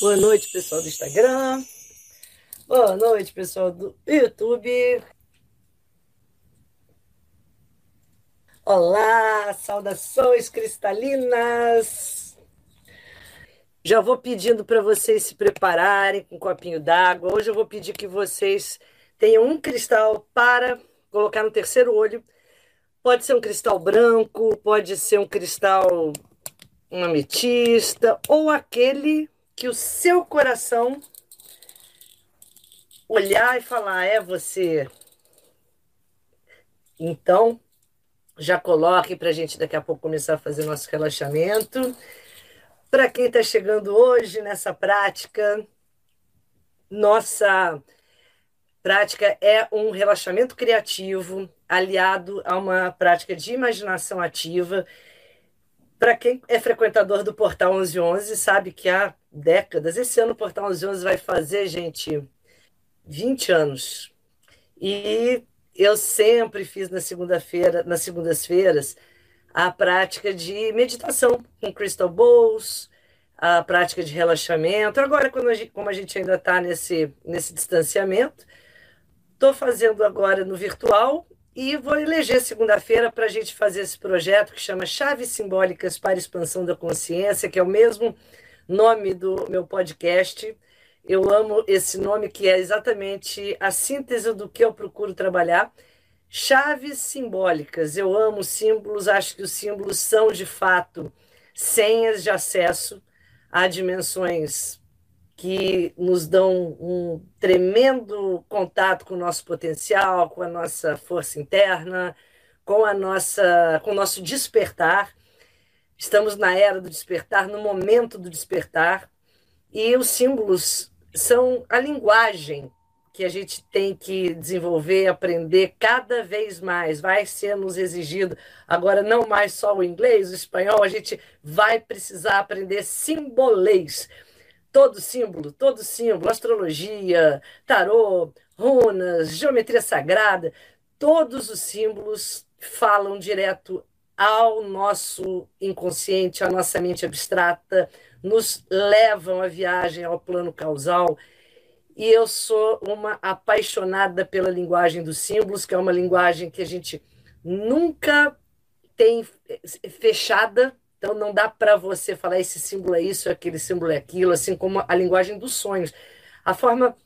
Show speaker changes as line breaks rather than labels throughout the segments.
Boa noite, pessoal do Instagram. Boa noite, pessoal do YouTube. Olá, saudações cristalinas. Já vou pedindo para vocês se prepararem com um copinho d'água. Hoje eu vou pedir que vocês tenham um cristal para colocar no terceiro olho. Pode ser um cristal branco, pode ser um cristal uma ametista ou aquele que o seu coração olhar e falar, é você. Então, já coloque para a gente daqui a pouco começar a fazer nosso relaxamento. Para quem está chegando hoje nessa prática, nossa prática é um relaxamento criativo aliado a uma prática de imaginação ativa. Para quem é frequentador do Portal 1111, sabe que há décadas. Esse ano o Portal 1111 vai fazer, gente, 20 anos. E eu sempre fiz na segunda-feira, nas segundas-feiras, a prática de meditação com crystal bowls, a prática de relaxamento. Agora, quando a gente, como a gente ainda está nesse, nesse distanciamento, estou fazendo agora no virtual e vou eleger segunda-feira para a gente fazer esse projeto que chama Chaves Simbólicas para Expansão da Consciência, que é o mesmo nome do meu podcast. Eu amo esse nome que é exatamente a síntese do que eu procuro trabalhar. Chaves simbólicas. Eu amo símbolos, acho que os símbolos são de fato senhas de acesso a dimensões que nos dão um tremendo contato com o nosso potencial, com a nossa força interna, com a nossa, com o nosso despertar. Estamos na era do despertar, no momento do despertar, e os símbolos são a linguagem que a gente tem que desenvolver, aprender cada vez mais. Vai ser nos exigido. Agora não mais só o inglês, o espanhol, a gente vai precisar aprender simbolês. Todo símbolo, todo símbolo, astrologia, tarô, runas, geometria sagrada, todos os símbolos falam direto ao nosso inconsciente, à nossa mente abstrata, nos levam a viagem ao plano causal. E eu sou uma apaixonada pela linguagem dos símbolos, que é uma linguagem que a gente nunca tem fechada, então não dá para você falar esse símbolo é isso, aquele símbolo é aquilo, assim como a linguagem dos sonhos. A forma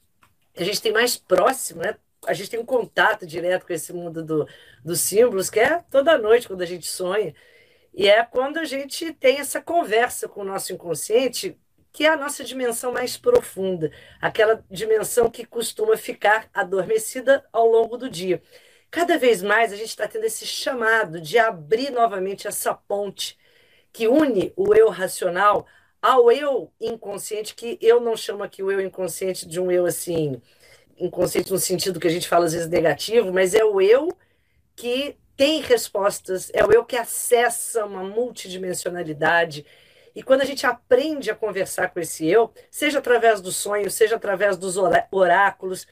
a gente tem mais próximo, né? A gente tem um contato direto com esse mundo do, dos símbolos, que é toda noite quando a gente sonha. E é quando a gente tem essa conversa com o nosso inconsciente, que é a nossa dimensão mais profunda, aquela dimensão que costuma ficar adormecida ao longo do dia. Cada vez mais a gente está tendo esse chamado de abrir novamente essa ponte que une o eu racional ao eu inconsciente, que eu não chamo aqui o eu inconsciente de um eu assim inconsciente no sentido que a gente fala às vezes negativo, mas é o eu que tem respostas, é o eu que acessa uma multidimensionalidade. E quando a gente aprende a conversar com esse eu, seja através dos sonhos, seja através dos oráculos,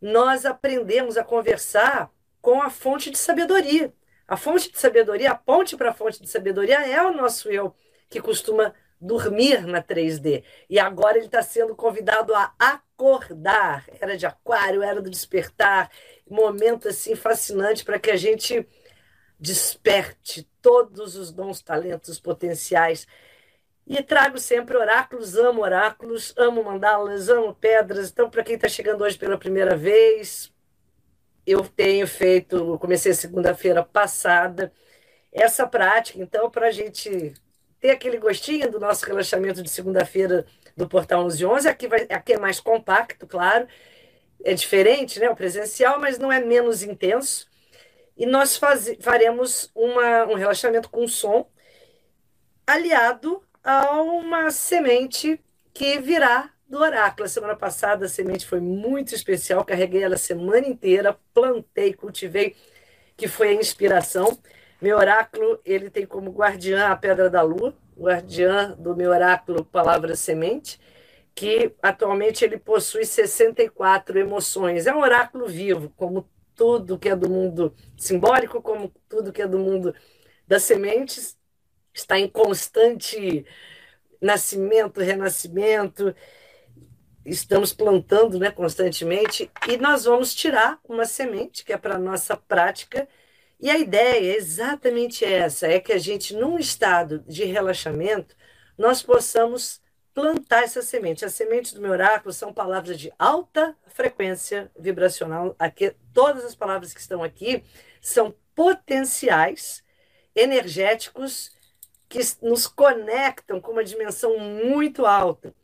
nós aprendemos a conversar com a fonte de sabedoria. A fonte de sabedoria, a ponte para a fonte de sabedoria é o nosso eu, que costuma dormir na 3D. E agora ele está sendo convidado a acordar. Era de aquário, era do despertar. Momento assim fascinante para que a gente desperte todos os dons, talentos, potenciais. E trago sempre oráculos, amo oráculos, amo mandalas, amo pedras. Então, para quem está chegando hoje pela primeira vez, eu tenho feito, comecei segunda-feira passada, essa prática. Então, para a gente ter aquele gostinho do nosso relaxamento de segunda-feira do Portal 1111. Aqui, vai, aqui é mais compacto, claro. É diferente, né? O presencial, mas não é menos intenso. E nós faz, faremos uma, um relaxamento com som aliado a uma semente que virá do oráculo. A semana passada a semente foi muito especial, carreguei ela a semana inteira, plantei, cultivei, que foi a inspiração. Meu oráculo, ele tem como guardiã a pedra da lua, guardiã do meu oráculo Palavra Semente, que atualmente ele possui 64 emoções. É um oráculo vivo, como tudo que é do mundo simbólico, como tudo que é do mundo das sementes, está em constante nascimento, renascimento. Estamos plantando né, constantemente e nós vamos tirar uma semente que é para a nossa prática. E a ideia é exatamente essa: é que a gente, num estado de relaxamento, nós possamos plantar essa semente. As sementes do meu oráculo são palavras de alta frequência vibracional. Aqui, todas as palavras que estão aqui são potenciais energéticos que nos conectam com uma dimensão muito alta.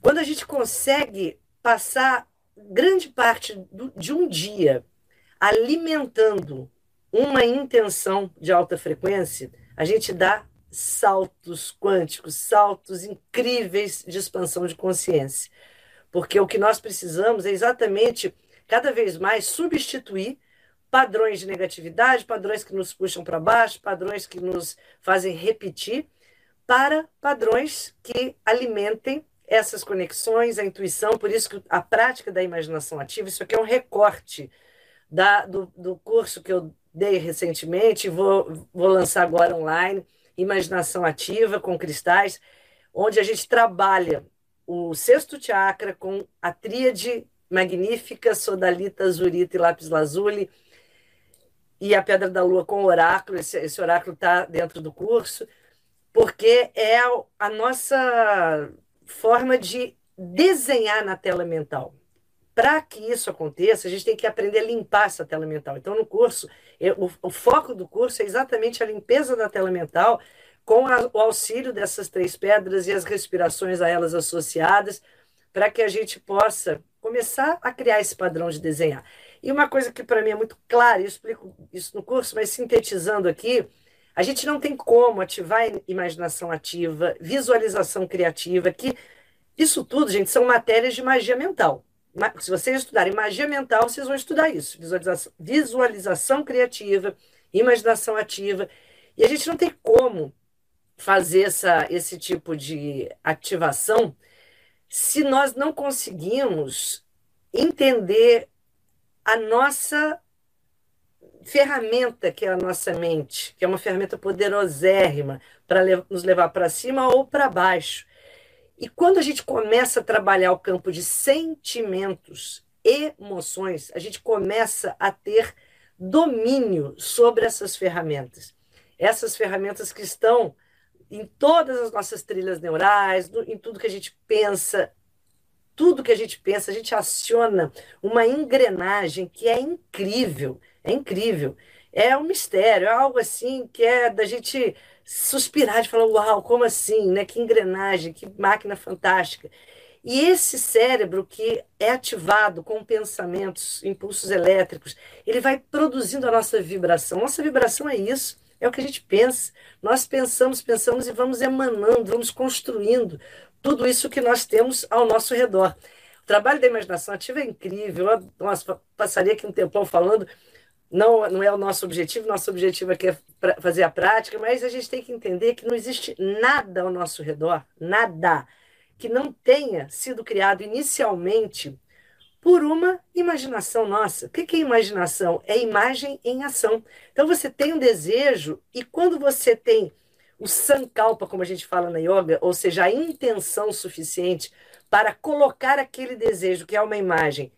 Quando a gente consegue passar grande parte do, de um dia alimentando uma intenção de alta frequência, a gente dá saltos quânticos, saltos incríveis de expansão de consciência. Porque o que nós precisamos é exatamente cada vez mais substituir padrões de negatividade, padrões que nos puxam para baixo, padrões que nos fazem repetir, para padrões que alimentem essas conexões, a intuição. Por isso que a prática da imaginação ativa, isso aqui é um recorte da, do, do curso que eu dei recentemente, vou, vou lançar agora online, Imaginação Ativa com Cristais, onde a gente trabalha o sexto chakra com a tríade magnífica, sodalita, azurita e lápis lazuli, e a Pedra da Lua com oráculo, esse, esse oráculo está dentro do curso, porque é a nossa forma de desenhar na tela mental. Para que isso aconteça, a gente tem que aprender a limpar essa tela mental. Então, no curso, eu, o, o, foco do curso é exatamente a limpeza da tela mental, com a, o auxílio dessas três pedras e as respirações a elas associadas, para que a gente possa começar a criar esse padrão de desenhar. E uma coisa que para mim é muito clara, eu explico isso no curso, mas sintetizando aqui, a gente não tem como ativar imaginação ativa, visualização criativa, que isso tudo, gente, são matérias de magia mental. Se vocês estudarem magia mental, vocês vão estudar isso. Visualização, visualização criativa, imaginação ativa. E a gente não tem como fazer essa, esse tipo de ativação se nós não conseguimos entender a nossa ferramenta, que é a nossa mente, que é uma ferramenta poderosérrima para nos levar para cima ou para baixo. E quando a gente começa a trabalhar o campo de sentimentos, emoções, a gente começa a ter domínio sobre essas ferramentas. Essas ferramentas que estão em todas as nossas trilhas neurais, em tudo que a gente pensa, tudo que a gente pensa, a gente aciona uma engrenagem que é incrível, é incrível. É um mistério, é algo assim que é da gente suspirar de falar, uau, como assim, né? Que engrenagem, que máquina fantástica. E esse cérebro que é ativado com pensamentos, impulsos elétricos, ele vai produzindo a nossa vibração. Nossa vibração é isso, é o que a gente pensa. Nós pensamos, pensamos e vamos emanando, vamos construindo tudo isso que nós temos ao nosso redor. O trabalho da imaginação ativa é incrível. Nossa, passaria aqui um tempão falando. Não, não é o nosso objetivo, nosso objetivo aqui é fazer a prática, mas a gente tem que entender que não existe nada ao nosso redor, nada, que não tenha sido criado inicialmente por uma imaginação nossa. O que é imaginação? É imagem em ação. Então você tem um desejo, e quando você tem o sankalpa, como a gente fala na yoga, ou seja, a intenção suficiente para colocar aquele desejo, que é uma imagem,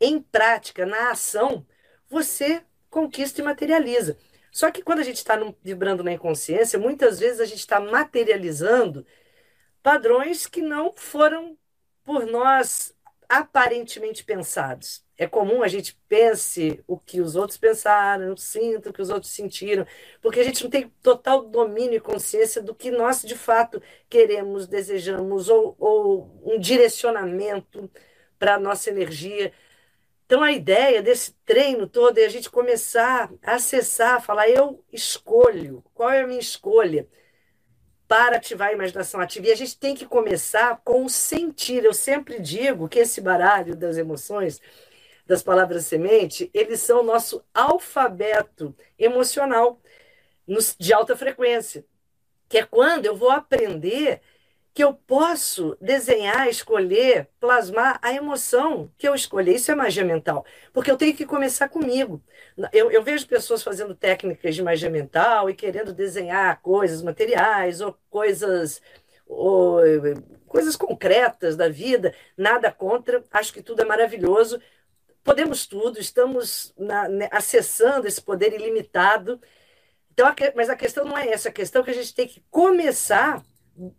em prática, na ação, você conquista e materializa. Só que quando a gente está vibrando na inconsciência, muitas vezes a gente está materializando padrões que não foram por nós aparentemente pensados. É comum a gente pense o que os outros pensaram, sinta o que os outros sentiram, porque a gente não tem total domínio e consciência do que nós de fato queremos, desejamos, ou, ou um direcionamento para a nossa energia. Então, a ideia desse treino todo é a gente começar a acessar, falar: eu escolho, qual é a minha escolha? para ativar a imaginação ativa. E a gente tem que começar com o sentir. Eu sempre digo que esse baralho das emoções, das palavras semente, eles são o nosso alfabeto emocional de alta frequência, que é quando eu vou aprender que eu posso desenhar, escolher, plasmar a emoção que eu escolher. Isso é magia mental, porque eu tenho que começar comigo. Eu, eu, vejo pessoas fazendo técnicas de magia mental e querendo desenhar coisas materiais ou coisas, ou, coisas concretas da vida. Nada contra, acho que tudo é maravilhoso. Podemos tudo, estamos na, né, acessando esse poder ilimitado. Então, mas a questão não é essa, a questão é que a gente tem que começar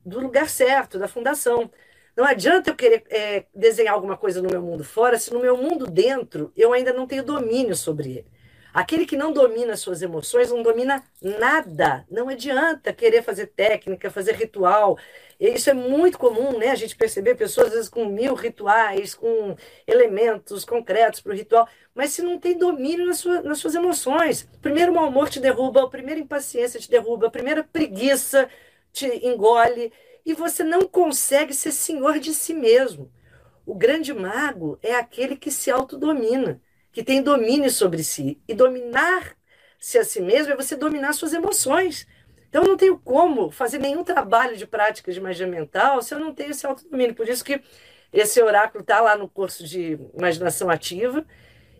do lugar certo, da fundação. Não adianta eu querer é, desenhar alguma coisa no meu mundo fora se no meu mundo dentro eu ainda não tenho domínio sobre ele. Aquele que não domina suas emoções não domina nada. Não adianta querer fazer técnica, fazer ritual. Isso é muito comum, né? A gente perceber pessoas, às vezes, com mil rituais, com elementos concretos para o ritual, mas se não tem domínio nas, sua, nas suas emoções. Primeiro, o mau humor te derruba, a primeira impaciência te derruba, a primeira preguiça te engole e você não consegue ser senhor de si mesmo. O grande mago é aquele que se autodomina, que tem domínio sobre si. E dominar-se a si mesmo é você dominar suas emoções. Então, eu não tenho como fazer nenhum trabalho de prática de magia mental se eu não tenho esse autodomínio. Por isso que esse oráculo está lá no curso de imaginação ativa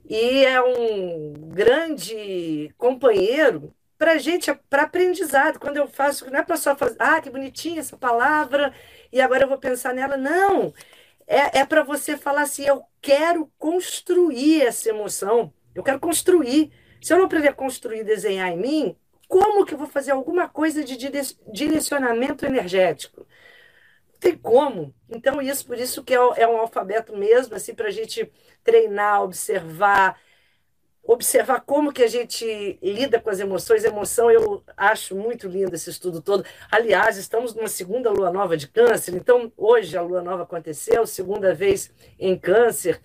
e é um grande companheiro para gente, para aprendizado. Quando eu faço, não é para só fazer, ah, que bonitinha essa palavra, e agora eu vou pensar nela. Não, é, é para você falar assim: eu quero construir essa emoção, eu quero construir. Se eu não aprender a construir, desenhar em mim, como que eu vou fazer alguma coisa de direcionamento energético? Não tem como. Então, isso, por isso que é, é um alfabeto mesmo, assim, para a gente treinar, observar, observar como que a gente lida com as emoções. Emoção, eu acho muito lindo esse estudo todo. Aliás, estamos numa segunda lua nova de câncer, então hoje a lua nova aconteceu, segunda vez em câncer.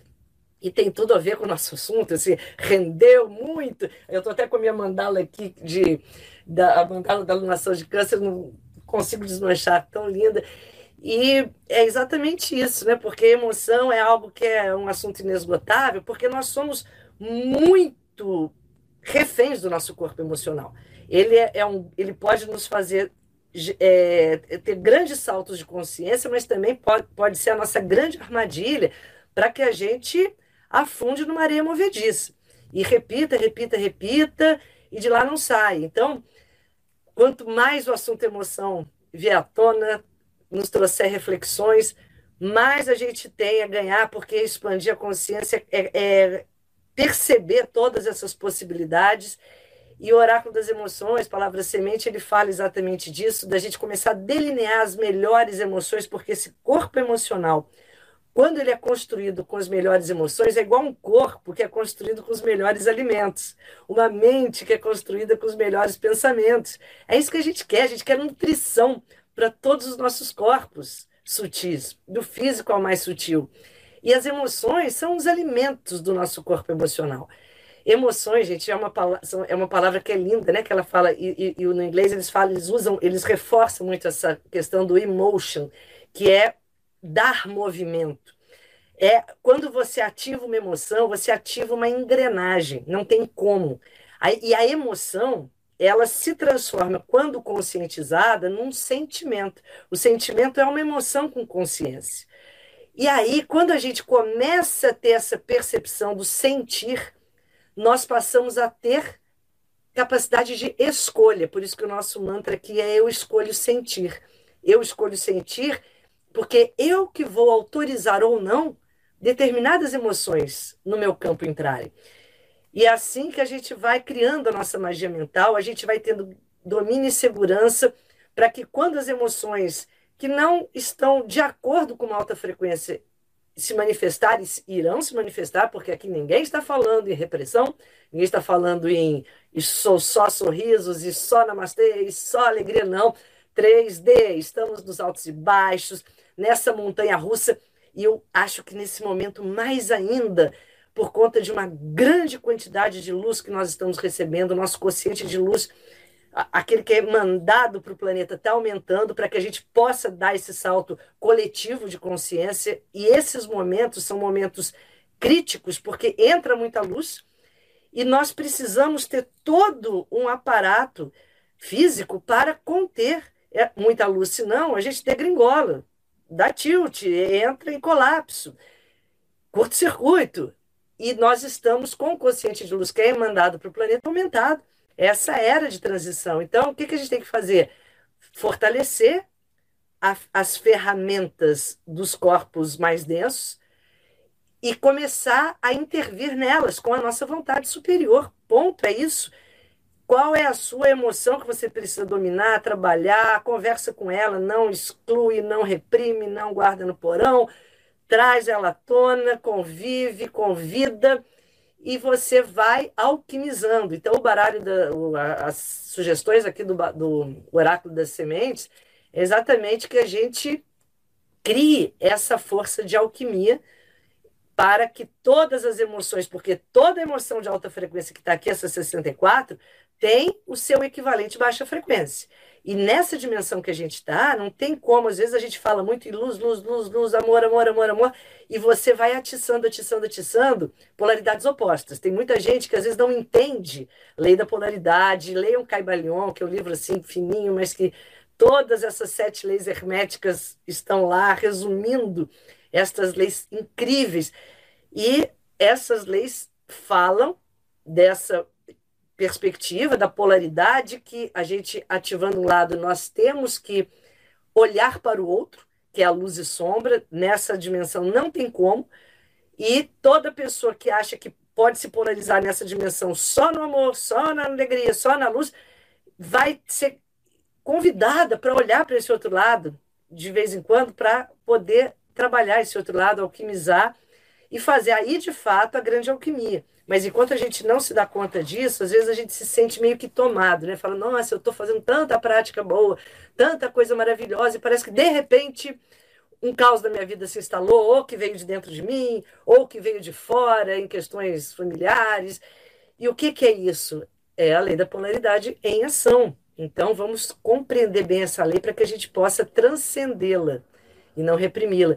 E tem tudo a ver com o nosso assunto, assim, rendeu muito. Eu estou até com a minha mandala aqui, de, da, a mandala da alunação de câncer, não consigo desmanchar, tão linda. E é exatamente isso, né? Porque emoção é algo que é um assunto inesgotável, porque nós somos muito reféns do nosso corpo emocional. Ele, é, é um, ele pode nos fazer é, ter grandes saltos de consciência, mas também pode, pode ser a nossa grande armadilha para que a gente afunde numa areia movediça. E repita, repita, repita, e de lá não sai. Então, quanto mais o assunto emoção vier à tona, nos trouxer reflexões, mais a gente tem a ganhar, porque expandir a consciência é, é perceber todas essas possibilidades. E o Oráculo das Emoções, Palavra Semente, ele fala exatamente disso, da gente começar a delinear as melhores emoções, porque esse corpo emocional, quando ele é construído com as melhores emoções, é igual um corpo que é construído com os melhores alimentos, uma mente que é construída com os melhores pensamentos. É isso que a gente quer, a gente quer nutrição para todos os nossos corpos sutis, do físico ao mais sutil. E as emoções são os alimentos do nosso corpo emocional. Emoções, gente, é uma, palavra, é uma palavra que é linda, né? Que ela fala, e, e, e no inglês eles falam, eles usam, eles reforçam muito essa questão do emotion, que é dar movimento. É quando você ativa uma emoção, você ativa uma engrenagem, não tem como. E a emoção, ela se transforma, quando conscientizada, num sentimento. O sentimento é uma emoção com consciência. E aí, quando a gente começa a ter essa percepção do sentir, nós passamos a ter capacidade de escolha. Por isso que o nosso mantra aqui é eu escolho sentir. Eu escolho sentir porque eu que vou autorizar ou não determinadas emoções no meu campo entrarem. E é assim que a gente vai criando a nossa magia mental, a gente vai tendo domínio e segurança para que quando as emoções que não estão de acordo com uma alta frequência se manifestarem, irão se manifestar, porque aqui ninguém está falando em repressão, ninguém está falando em só, só sorrisos e só namastê e só alegria, não. 3D, estamos nos altos e baixos, nessa montanha russa, e eu acho que nesse momento, mais ainda, por conta de uma grande quantidade de luz que nós estamos recebendo, nosso consciente de luz aquele que é mandado para o planeta está aumentando para que a gente possa dar esse salto coletivo de consciência. E esses momentos são momentos críticos, porque entra muita luz e nós precisamos ter todo um aparato físico para conter é, muita luz, senão a gente degringola, dá tilt, entra em colapso, curto-circuito. E nós estamos com o consciente de luz que é mandado para o planeta aumentado. Essa era de transição. Então, o que, que a gente tem que fazer? Fortalecer a, as ferramentas dos corpos mais densos e começar a intervir nelas com a nossa vontade superior. Ponto, é isso. Qual é a sua emoção que você precisa dominar, trabalhar? Conversa com ela, não exclui, não reprime, não guarda no porão, traz ela à tona, convive, convida e você vai alquimizando. Então, o baralho, da, as sugestões aqui do, do oráculo das sementes é exatamente que a gente crie essa força de alquimia para que todas as emoções, porque toda emoção de alta frequência que está aqui, essa 64, tem o seu equivalente baixa frequência. E nessa dimensão que a gente está, não tem como, às vezes a gente fala muito em luz, luz, luz, luz, amor, amor, amor, amor, e você vai atiçando, atiçando, atiçando polaridades opostas. Tem muita gente que às vezes não entende lei da polaridade, leiam Caibalion, que é um livro assim fininho, mas que todas essas sete leis herméticas estão lá resumindo estas leis incríveis. E essas leis falam dessa perspectiva da polaridade que a gente ativando um lado nós temos que olhar para o outro, que é a luz e sombra, nessa dimensão não tem como. E toda pessoa que acha que pode se polarizar nessa dimensão só no amor, só na alegria, só na luz, vai ser convidada para olhar para esse outro lado de vez em quando para poder trabalhar esse outro lado, alquimizar e fazer aí de fato a grande alquimia. Mas enquanto a gente não se dá conta disso, às vezes a gente se sente meio que tomado, né? Fala, nossa, eu estou fazendo tanta prática boa, tanta coisa maravilhosa, e parece que de repente um caos da minha vida se instalou, ou que veio de dentro de mim, ou que veio de fora, em questões familiares. E o que, que é isso? É a lei da polaridade em ação. Então, vamos compreender bem essa lei para que a gente possa transcendê-la e não reprimi-la.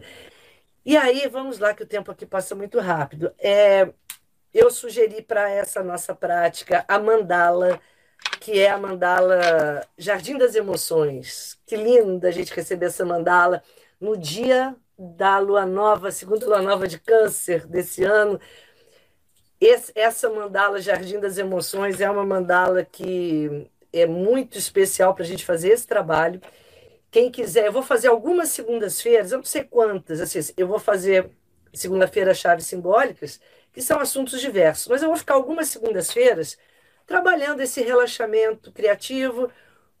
E aí, vamos lá, que o tempo aqui passa muito rápido. É, eu sugeri para essa nossa prática a mandala, que é a mandala Jardim das Emoções. Que linda a gente receber essa mandala no dia da lua nova, segunda lua nova de câncer desse ano. Esse, essa mandala Jardim das Emoções é uma mandala que é muito especial para a gente fazer esse trabalho. Quem quiser, eu vou fazer algumas segundas-feiras, eu não sei quantas, assim, eu vou fazer segunda-feira chaves simbólicas, que são assuntos diversos. Mas eu vou ficar algumas segundas-feiras trabalhando esse relaxamento criativo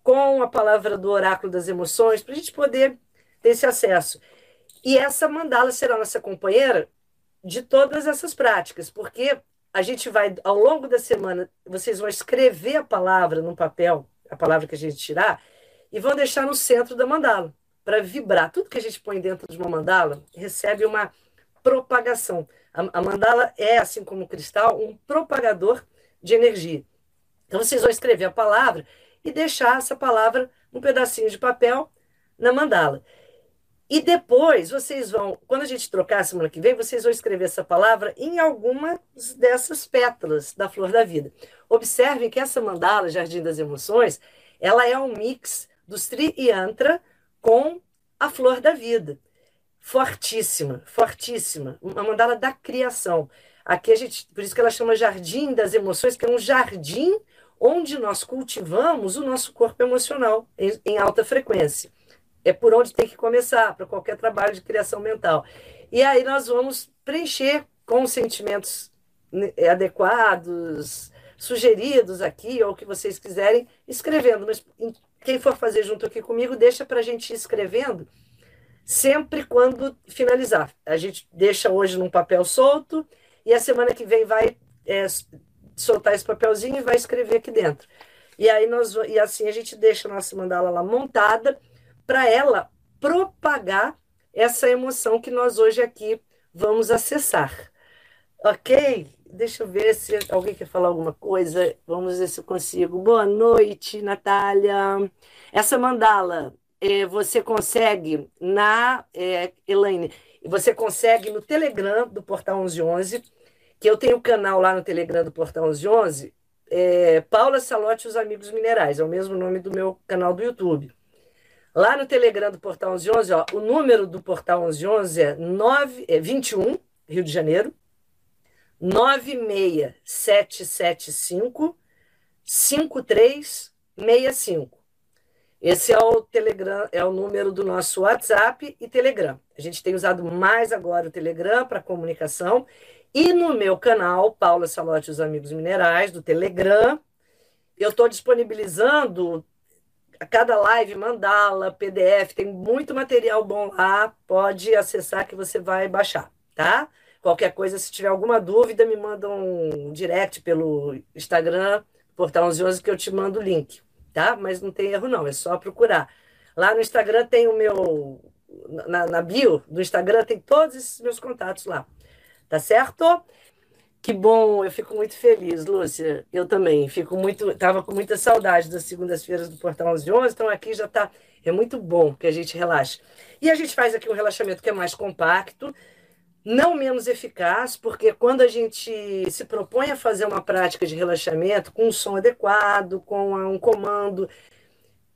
com a palavra do oráculo das emoções, para a gente poder ter esse acesso. E essa mandala será nossa companheira de todas essas práticas, porque a gente vai, ao longo da semana, vocês vão escrever a palavra no papel, a palavra que a gente tirar, e vão deixar no centro da mandala, para vibrar. Tudo que a gente põe dentro de uma mandala recebe uma propagação. A, a mandala é, assim como o cristal, um propagador de energia. Então vocês vão escrever a palavra e deixar essa palavra um pedacinho de papel na mandala. E depois vocês vão, quando a gente trocar semana que vem, vocês vão escrever essa palavra em algumas dessas pétalas da flor da vida. Observem que essa mandala, Jardim das Emoções, ela é um mix do Sri Yantra com a flor da vida fortíssima, fortíssima, uma mandala da criação. Aqui a gente, por isso que ela chama Jardim das Emoções, que é um jardim onde nós cultivamos o nosso corpo emocional em, em alta frequência. É por onde tem que começar para qualquer trabalho de criação mental. E aí nós vamos preencher com os sentimentos né, adequados, sugeridos aqui, ou o que vocês quiserem, escrevendo. Mas quem for fazer junto aqui comigo, deixa para a gente ir escrevendo sempre quando finalizar. A gente deixa hoje num papel solto e a semana que vem vai é, soltar esse papelzinho e vai escrever aqui dentro. E aí nós e assim a gente deixa a nossa mandala lá montada para ela propagar essa emoção que nós hoje aqui vamos acessar. Ok? Deixa eu ver se alguém quer falar alguma coisa. Vamos ver se eu consigo. Boa noite, Natália. Essa mandala é, você consegue na é, Elaine, você consegue no Telegram do Portal 1111, que eu tenho um canal lá no Telegram do Portal 1111, é, Paula Salote e os Amigos Minerais, é o mesmo nome do meu canal do YouTube. Lá no Telegram do Portal 1111, ó, o número do Portal 1111 é, 9, é 21, Rio de Janeiro, 96775 5365. Esse é o Telegram, é o número do nosso WhatsApp e Telegram. A gente tem usado mais agora o Telegram para comunicação. E no meu canal, Paula Salote e os Amigos Minerais, do Telegram, eu estou disponibilizando a cada live, mandala, PDF, tem muito material bom lá. Pode acessar que você vai baixar, tá? Qualquer coisa, se tiver alguma dúvida, me manda um direct pelo Instagram, Portal 1111, que eu te mando o link tá? Mas não tem erro, não, é só procurar. Lá no Instagram tem o meu. Na, na bio do Instagram tem todos esses meus contatos lá. Tá certo? Que bom, eu fico muito feliz, Lúcia. Eu também fico muito, tava com muita saudade das segundas-feiras do Portal 11 11, então aqui já tá, é muito bom que a gente relaxe. E a gente faz aqui um relaxamento que é mais compacto, não menos eficaz, porque quando a gente se propõe a fazer uma prática de relaxamento com um som adequado, com um comando.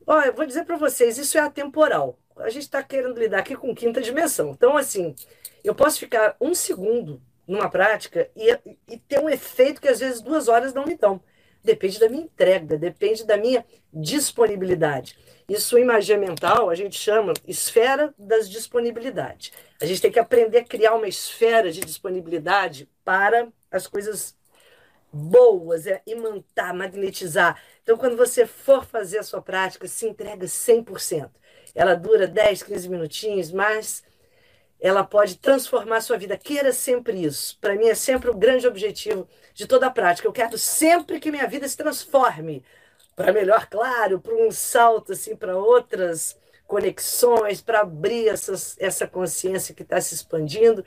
Olha, eu vou dizer para vocês, isso é atemporal. A gente está querendo lidar aqui com quinta dimensão. Então, assim, eu posso ficar um segundo numa prática e, e ter um efeito que às vezes duas horas não me dão. Depende da minha entrega, depende da minha disponibilidade. Isso em magia mental a gente chama esfera das disponibilidades. A gente tem que aprender a criar uma esfera de disponibilidade para as coisas boas, é imantar, magnetizar. Então, quando você for fazer a sua prática, se entrega 100%. Ela dura 10, 15 minutinhos, mas ela pode transformar a sua vida. Queira sempre isso. Para mim é sempre o grande objetivo de toda a prática. Eu quero sempre que minha vida se transforme para melhor, claro, para um salto assim para outras conexões, para abrir essas, essa consciência que está se expandindo.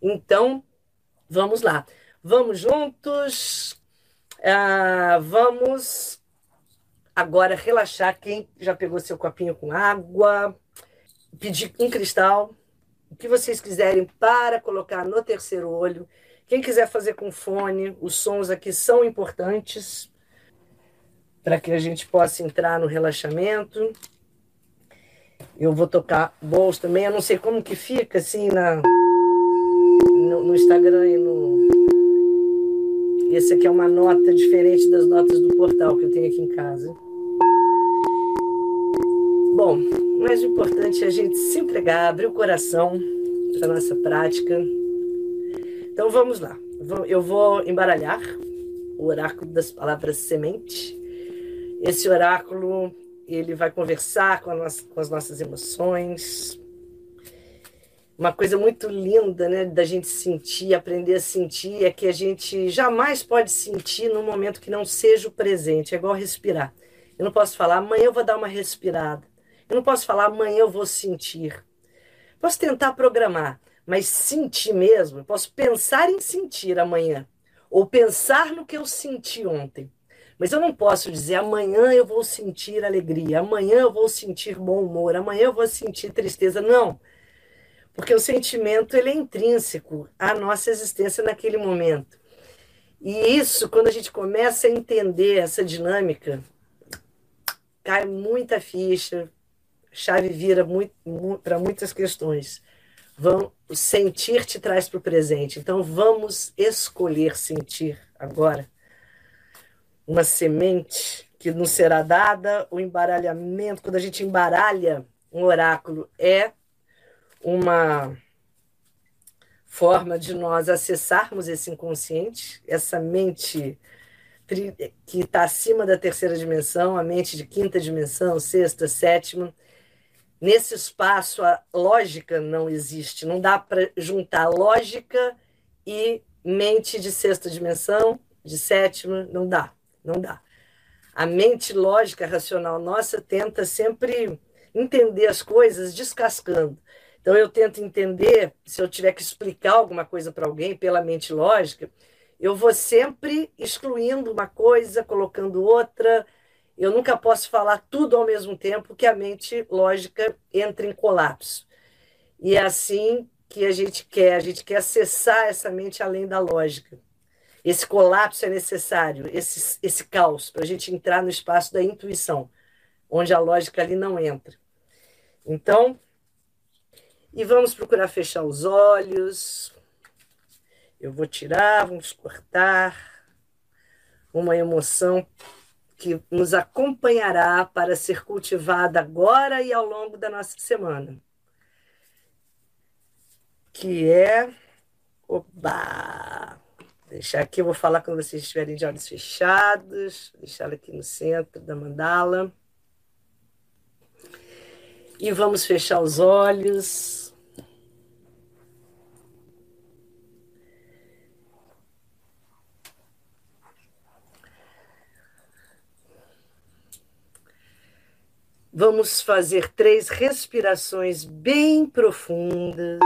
Então, vamos lá. Vamos juntos. Ah, vamos agora relaxar. Quem já pegou seu copinho com água, pedir um cristal, o que vocês quiserem para colocar no terceiro olho. Quem quiser fazer com fone, os sons aqui são importantes para que a gente possa entrar no relaxamento. Eu vou tocar bowls também. Eu não sei como que fica assim na, no, no Instagram e no. Esse aqui é uma nota diferente das notas do portal que eu tenho aqui em casa. Bom, o mais importante é a gente se entregar, abrir o coração para nossa prática. Então vamos lá. Eu vou embaralhar o oráculo das palavras semente esse oráculo ele vai conversar com, nossa, com as nossas emoções. Uma coisa muito linda, né, da gente sentir, aprender a sentir, é que a gente jamais pode sentir num momento que não seja o presente. É igual respirar. Eu não posso falar, amanhã eu vou dar uma respirada. Eu não posso falar, amanhã eu vou sentir. Posso tentar programar, mas sentir mesmo. Eu posso pensar em sentir amanhã, ou pensar no que eu senti ontem. Mas eu não posso dizer amanhã eu vou sentir alegria, amanhã eu vou sentir bom humor, amanhã eu vou sentir tristeza. Não. Porque o sentimento ele é intrínseco à nossa existência naquele momento. E isso, quando a gente começa a entender essa dinâmica, cai muita ficha, chave vira para muitas questões. Vão, sentir te traz para o presente. Então vamos escolher sentir agora uma semente que nos será dada, o embaralhamento, quando a gente embaralha um oráculo, é uma forma de nós acessarmos esse inconsciente, essa mente que está acima da terceira dimensão, a mente de quinta dimensão, sexta, sétima. Nesse espaço, a lógica não existe, não dá para juntar lógica e mente de sexta dimensão, de sétima, não dá. Não dá. A mente lógica, racional nossa tenta sempre entender as coisas descascando. Então eu tento entender, se eu tiver que explicar alguma coisa para alguém pela mente lógica, Eu vou sempre excluindo uma coisa, colocando outra. Eu nunca posso falar tudo ao mesmo tempo, que a mente lógica entra em colapso. E é assim que a gente quer, a gente quer acessar essa mente além da lógica. Esse colapso é necessário, esse, esse caos, para a gente entrar no espaço da intuição, onde a lógica ali não entra. Então, e vamos procurar fechar os olhos. Eu vou tirar, vamos cortar uma emoção que nos acompanhará para ser cultivada agora e ao longo da nossa semana que é. Oba! Deixar aqui, eu vou falar quando vocês estiverem de olhos fechados. Deixar aqui no centro da mandala. E vamos fechar os olhos. Vamos fazer três respirações bem profundas.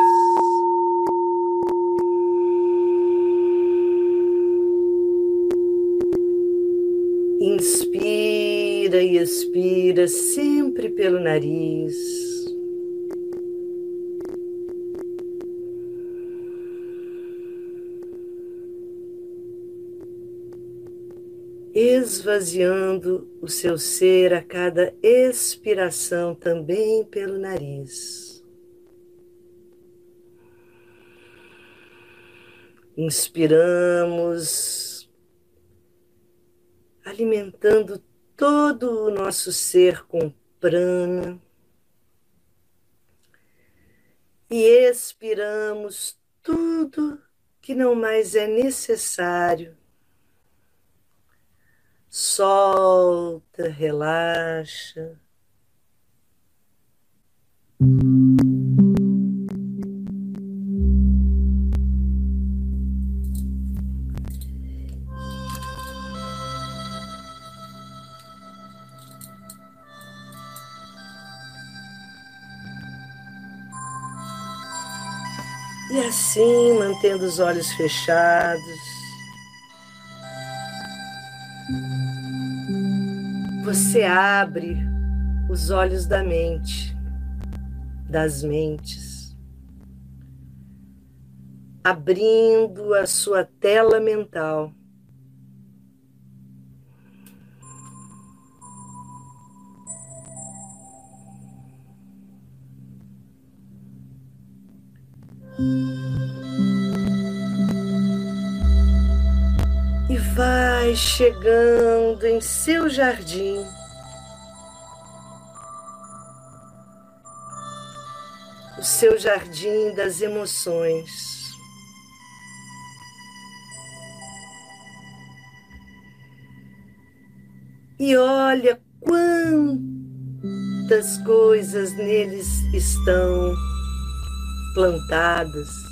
Inspira e expira sempre pelo nariz. Esvaziando o seu ser a cada expiração também pelo nariz. Inspiramos alimentando todo o nosso ser com prana. E expiramos tudo que não mais é necessário. Solta, relaxa. Mantendo os olhos fechados, você abre os olhos da mente, das mentes, abrindo a sua tela mental. E vai chegando em seu jardim. O seu jardim das emoções. E olha quantas coisas neles estão plantadas.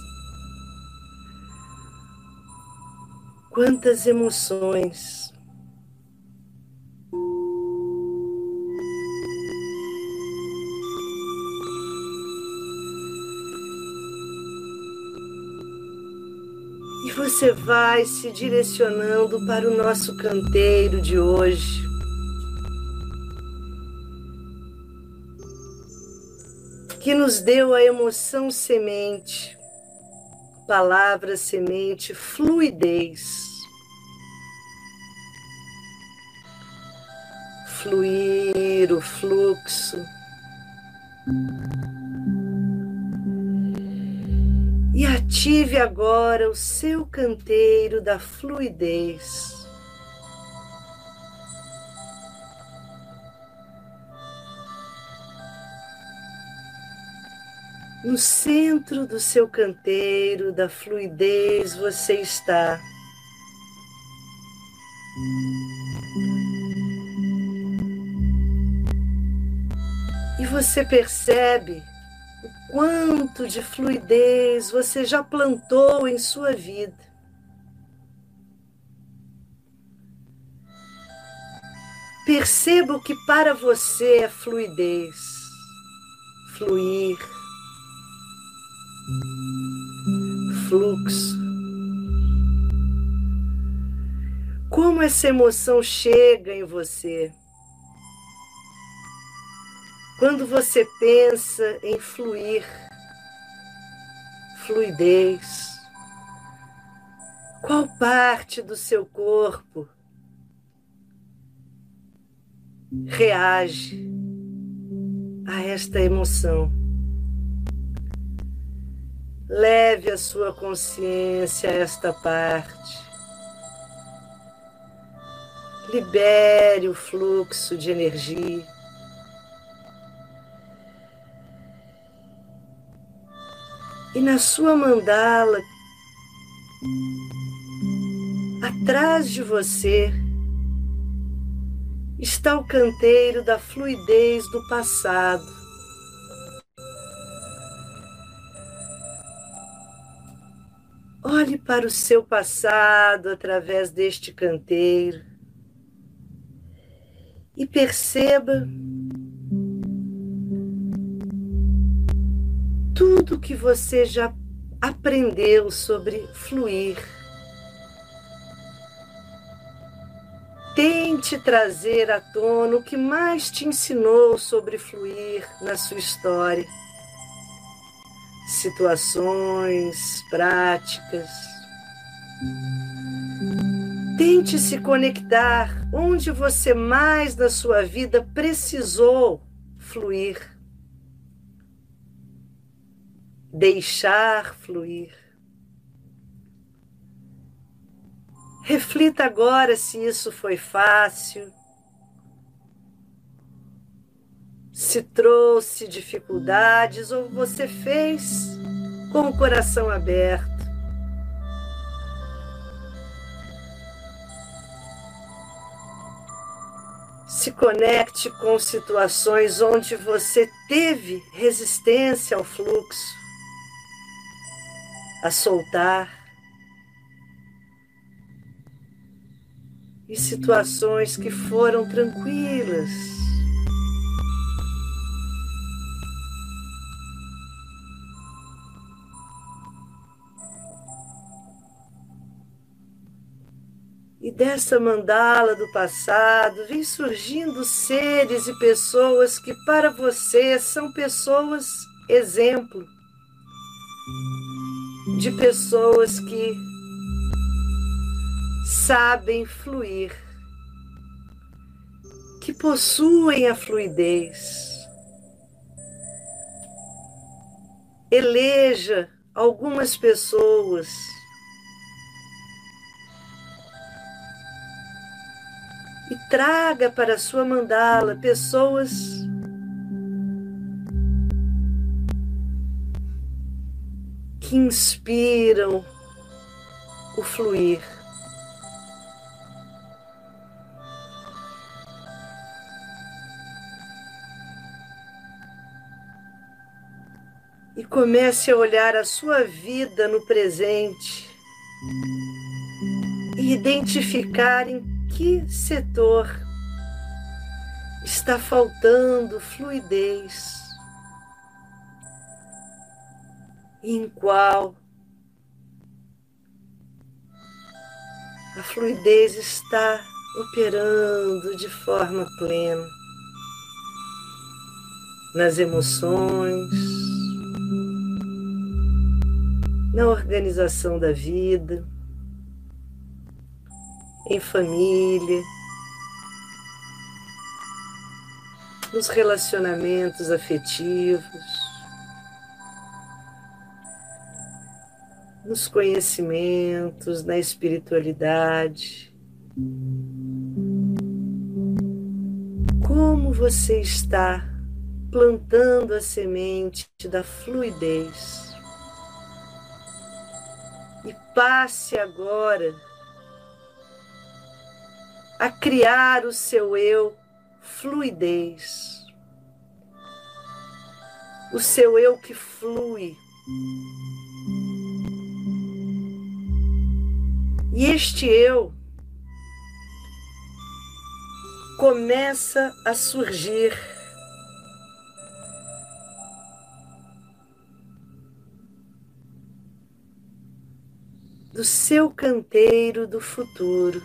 Quantas emoções. E você vai se direcionando para o nosso canteiro de hoje. que nos deu a emoção semente, palavra semente, fluidez. Fluir o fluxo. E ative agora o seu canteiro da fluidez. No centro do seu canteiro, da fluidez, você está. E você percebe o quanto de fluidez você já plantou em sua vida. Perceba o que para você é fluidez, fluir fluxo. como essa emoção chega em você. Quando você pensa em fluir, fluidez, qual parte do seu corpo reage a esta emoção? Leve a sua consciência a esta parte. Libere o fluxo de energia. E na sua mandala, atrás de você, está o canteiro da fluidez do passado. Para o seu passado através deste canteiro e perceba tudo que você já aprendeu sobre fluir. Tente trazer à tona o que mais te ensinou sobre fluir na sua história. Situações, práticas. Tente se conectar onde você mais na sua vida precisou fluir. Deixar fluir. Reflita agora se isso foi fácil, se trouxe dificuldades ou você fez com o coração aberto. Se conecte com situações onde você teve resistência ao fluxo, a soltar, e situações que foram tranquilas. E dessa mandala do passado vem surgindo seres e pessoas que para você são pessoas exemplo de pessoas que sabem fluir, que possuem a fluidez. Eleja algumas pessoas traga para sua mandala pessoas que inspiram o fluir. E comece a olhar a sua vida no presente e identificar em que setor está faltando fluidez? Em qual a fluidez está operando de forma plena? Nas emoções, na organização da vida em família, nos relacionamentos afetivos, nos conhecimentos, na espiritualidade. Como você está plantando a semente da fluidez? E passe agora a criar o seu eu fluidez. O seu eu que flui. E este eu começa a surgir do seu canteiro do futuro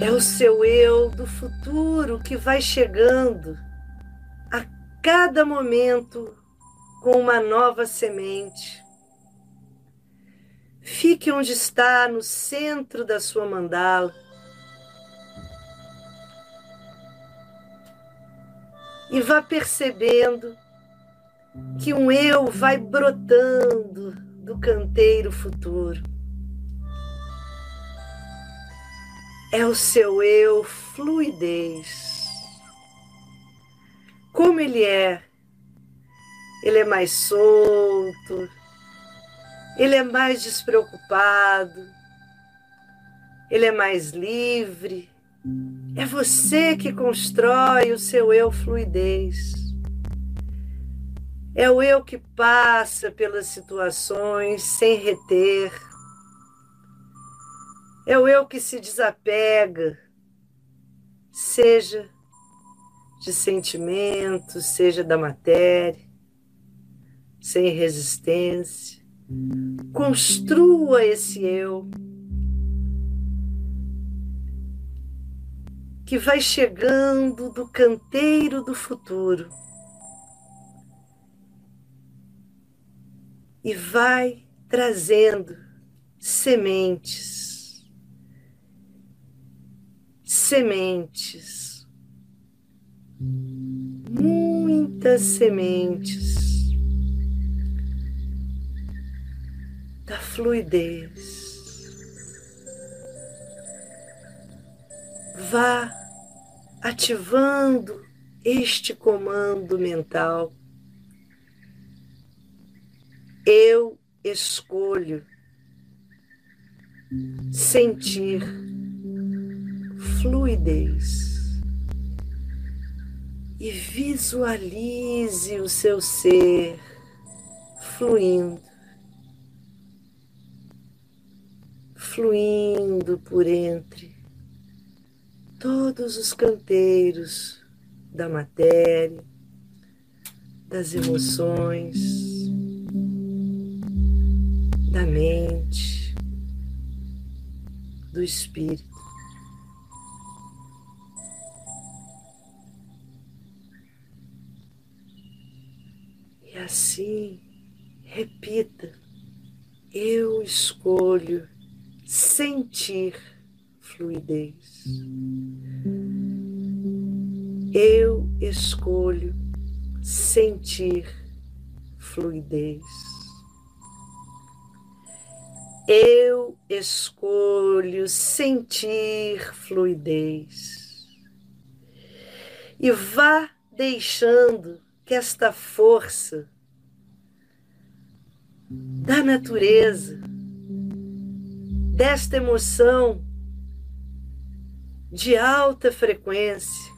É o seu eu do futuro que vai chegando a cada momento com uma nova semente. Fique onde está, no centro da sua mandala. E vá percebendo que um eu vai brotando do canteiro futuro. É o seu eu fluidez. Como ele é? Ele é mais solto, ele é mais despreocupado, ele é mais livre. É você que constrói o seu eu fluidez. É o eu que passa pelas situações sem reter. É o eu que se desapega, seja de sentimentos, seja da matéria, sem resistência. Construa esse eu que vai chegando do canteiro do futuro e vai trazendo sementes, sementes, muitas sementes da fluidez. Vá ativando este comando mental eu escolho sentir fluidez e visualize o seu ser fluindo, fluindo por entre todos os canteiros da matéria, das emoções da mente, do espírito. Assim, repita: eu escolho sentir fluidez. Eu escolho sentir fluidez. Eu escolho sentir fluidez. E vá deixando que esta força da natureza, desta emoção de alta frequência,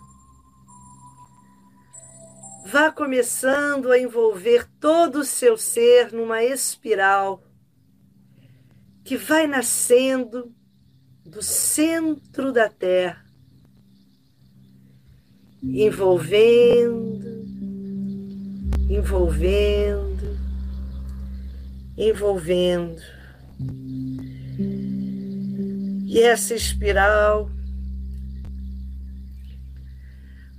vá começando a envolver todo o seu ser numa espiral que vai nascendo do centro da Terra, envolvendo, envolvendo, envolvendo. E essa espiral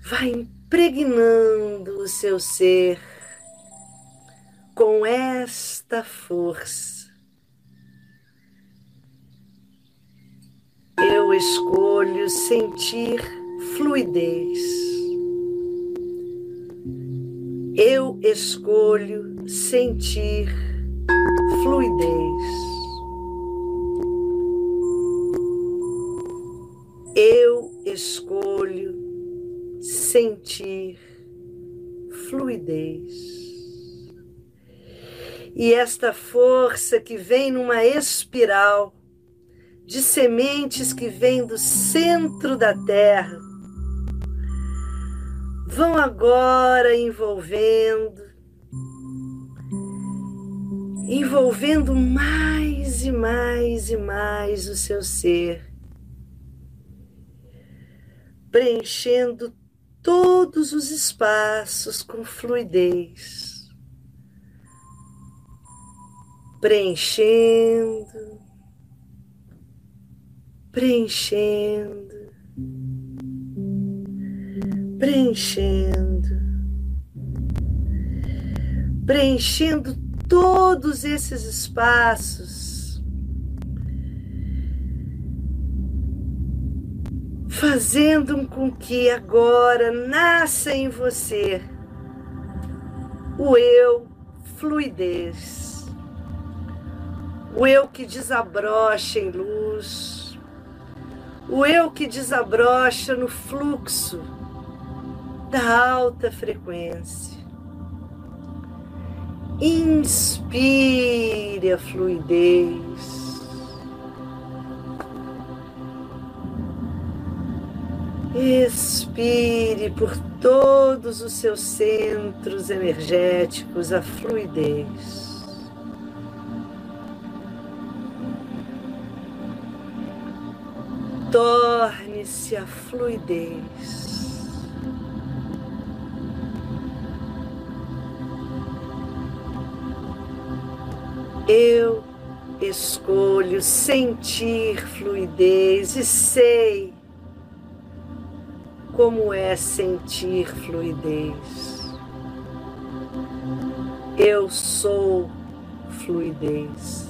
vai impregnando o seu ser com esta força Eu escolho sentir fluidez. Eu escolho sentir fluidez. Eu escolho sentir fluidez. E esta força que vem numa espiral de sementes que vêm do centro da terra vão agora envolvendo, envolvendo mais e mais e mais o seu ser, preenchendo todos os espaços com fluidez, preenchendo preenchendo, preenchendo, preenchendo todos esses espaços, fazendo com que agora nasça em você o eu fluidez, o eu que desabrocha em luz, o eu que desabrocha no fluxo da alta frequência. Inspire a fluidez. Expire por todos os seus centros energéticos a fluidez. Torne-se a fluidez. Eu escolho sentir fluidez e sei como é sentir fluidez. Eu sou fluidez.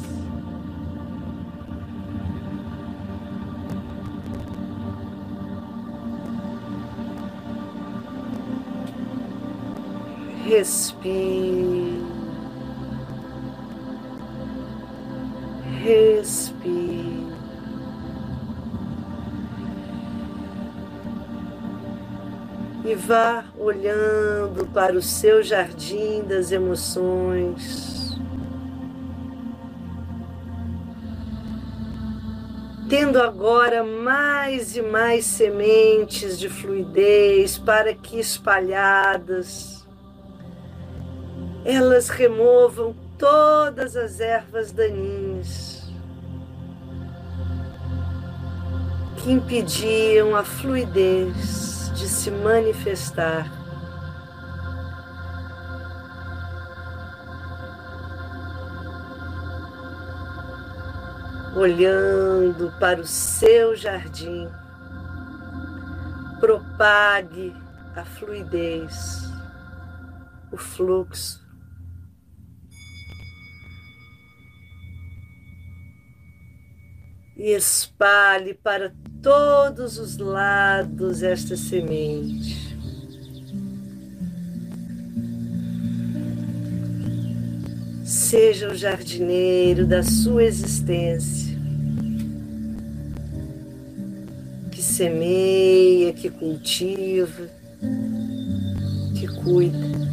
Respire. Respire. E vá olhando para o seu jardim das emoções. Tendo agora mais e mais sementes de fluidez para que espalhadas elas removam todas as ervas daninhas que impediam a fluidez de se manifestar. Olhando para o seu jardim, propague a fluidez, o fluxo e espalhe para todos os lados esta semente. Seja o jardineiro da sua existência, que semeia, que cultiva, que cuida.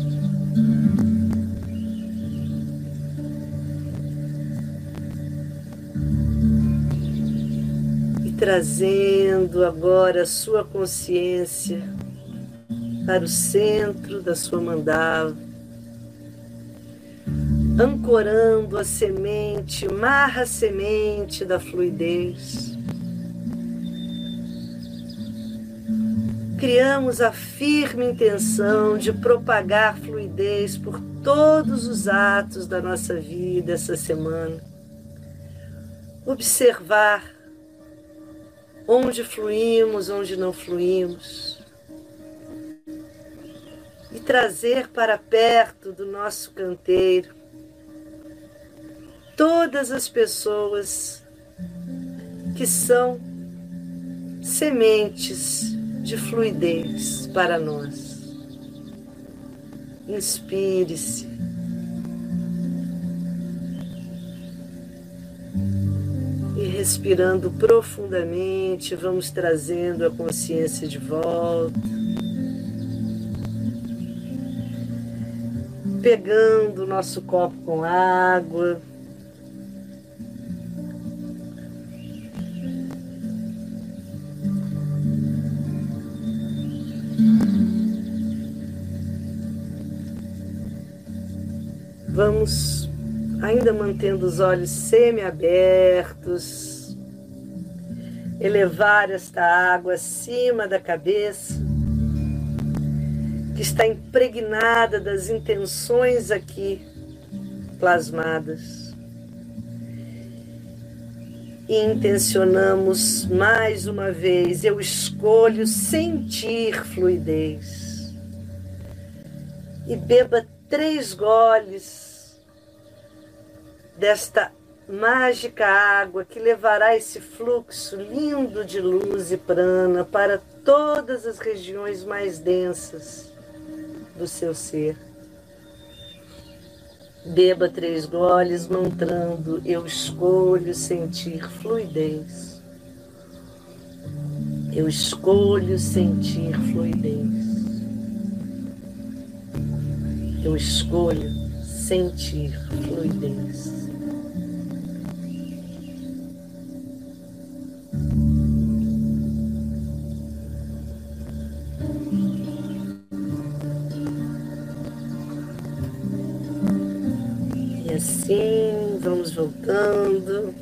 Trazendo agora a sua consciência para o centro da sua mandala, ancorando a semente, marra a semente da fluidez. Criamos a firme intenção de propagar fluidez por todos os atos da nossa vida essa semana. Observar onde fluímos, onde não fluímos, e trazer para perto do nosso canteiro todas as pessoas que são sementes de fluidez para nós. Inspire-se. Respirando profundamente, vamos trazendo a consciência de volta. Pegando o nosso copo com água. Vamos ainda mantendo os olhos semi-abertos, elevar esta água acima da cabeça, que está impregnada das intenções aqui plasmadas. e intencionamos mais uma vez, eu escolho sentir fluidez. E beba três goles desta mágica água que levará esse fluxo lindo de luz e prana para todas as regiões mais densas do seu ser. Beba três goles, mantrando: Eu escolho sentir fluidez. Eu escolho sentir fluidez. Eu escolho sentir fluidez. Voltando.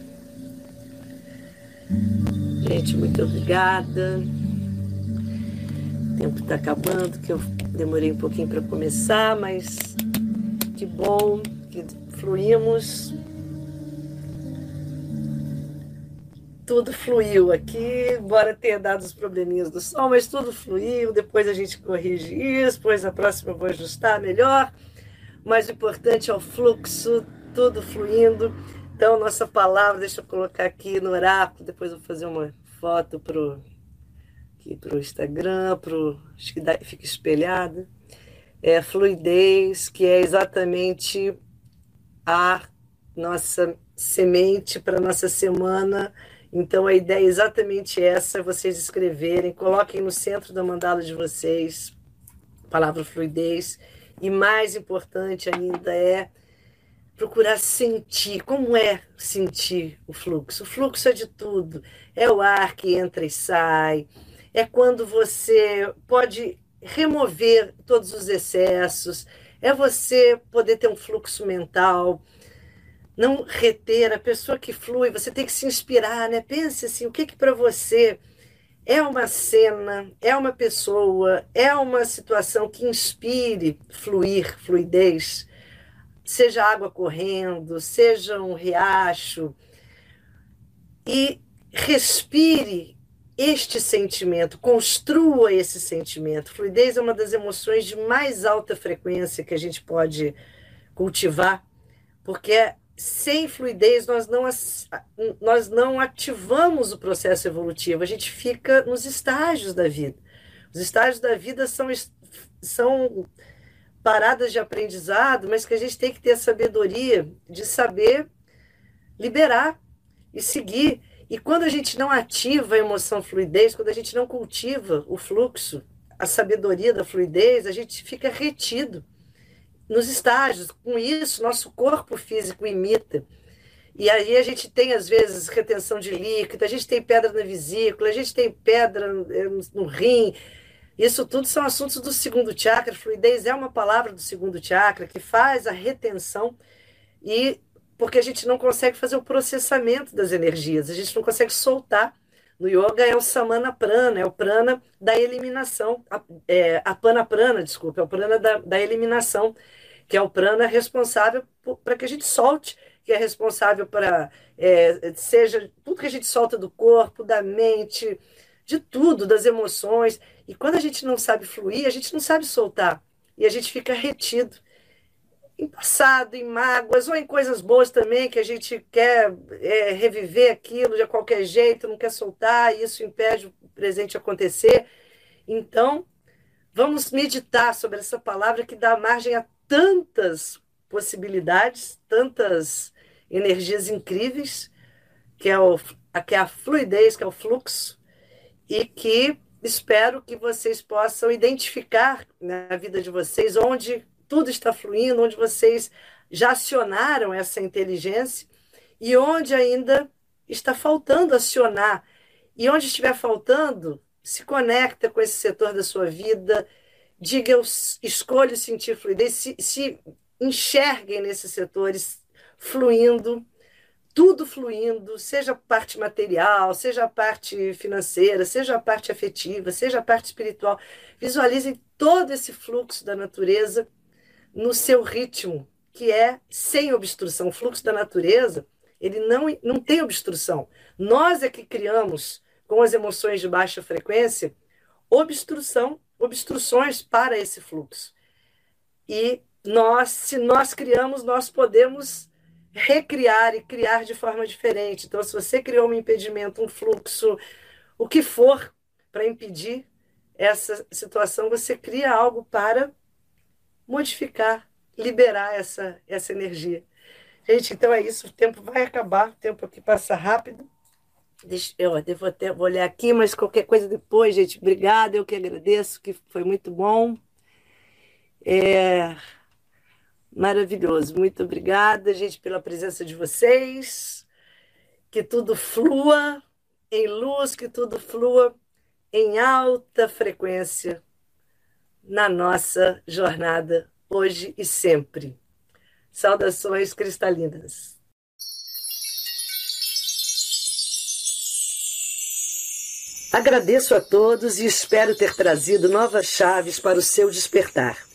Gente, muito obrigada. O tempo está acabando, que eu demorei um pouquinho para começar, mas que bom que fluímos. Tudo fluiu aqui, embora tenha dado os probleminhas do sol, mas tudo fluiu. Depois a gente corrige isso, depois a próxima eu vou ajustar melhor o importante é o fluxo, tudo fluindo. Então, nossa palavra, deixa eu colocar aqui no oráculo, depois eu vou fazer uma foto para o Instagram, pro, acho que dá, fica espelhada. É fluidez, que é exatamente a nossa semente para nossa semana. Então a ideia é exatamente essa, vocês escreverem, coloquem no centro da mandala de vocês a palavra fluidez e mais importante ainda é procurar sentir. Como é sentir o fluxo? O fluxo é de tudo. É o ar que entra e sai. É quando você pode remover todos os excessos. É você poder ter um fluxo mental. Não reter a pessoa que flui, você tem que se inspirar, né? Pense assim, o que que para você é uma cena, é uma pessoa, é uma situação que inspire fluir, fluidez, seja água correndo, seja um riacho, e respire este sentimento, construa esse sentimento. Fluidez é uma das emoções de mais alta frequência que a gente pode cultivar, porque sem fluidez, nós não, nós não ativamos o processo evolutivo, a gente fica nos estágios da vida. Os estágios da vida são, são paradas de aprendizado, mas que a gente tem que ter a sabedoria de saber liberar e seguir. E quando a gente não ativa a emoção fluidez, quando a gente não cultiva o fluxo, a sabedoria da fluidez, a gente fica retido nos estágios. Com isso, nosso corpo físico imita. E aí a gente tem, às vezes, retenção de líquido, a gente tem pedra na vesícula, a gente tem pedra eh, no rim. Isso tudo são assuntos do segundo chakra. Fluidez é uma palavra do segundo chakra que faz a retenção e porque a gente não consegue fazer o processamento das energias, a gente não consegue soltar. No yoga é o samana prana, é o prana da eliminação, a, é, a pana prana, desculpa, é o prana da, da eliminação que é o prana responsável para que a gente solte, que é responsável para, é, seja tudo que a gente solta do corpo, da mente, de tudo, das emoções. E quando a gente não sabe fluir, a gente não sabe soltar. E a gente fica retido em passado, em mágoas, ou em coisas boas também, que a gente quer é, reviver aquilo de qualquer jeito, não quer soltar, e isso impede o presente acontecer. Então, vamos meditar sobre essa palavra que dá margem a tantas possibilidades, tantas energias incríveis, que é, o, que é a fluidez, que é o fluxo, e que espero que vocês possam identificar na vida de vocês onde tudo está fluindo, onde vocês já acionaram essa inteligência e onde ainda está faltando acionar. E onde estiver faltando, se conecta com esse setor da sua vida, diga eu escolho sentir fluidez, se, se enxerguem nesses setores fluindo, tudo fluindo, seja parte material, seja a parte financeira, seja a parte afetiva, seja a parte espiritual. Visualizem todo esse fluxo da natureza no seu ritmo, que é sem obstrução. O fluxo da natureza Ele não, não tem obstrução. Nós é que criamos, com as emoções de baixa frequência, obstrução, obstruções para esse fluxo. E nós, se nós criamos, nós podemos recriar e criar de forma diferente. Então, se você criou um impedimento, um fluxo, o que for para impedir essa situação, você cria algo para modificar, liberar essa, essa energia. Gente, então é isso. O tempo vai acabar, o tempo aqui passa rápido. Deixa, eu devo até vou olhar aqui, mas qualquer coisa depois, gente. Obrigada, eu que agradeço, que foi muito bom. É maravilhoso. Muito obrigada, gente, pela presença de vocês. Que tudo flua em luz, que tudo flua em alta frequência na nossa jornada, hoje e sempre. Saudações cristalinas. Agradeço a todos e espero ter trazido novas chaves para o seu despertar.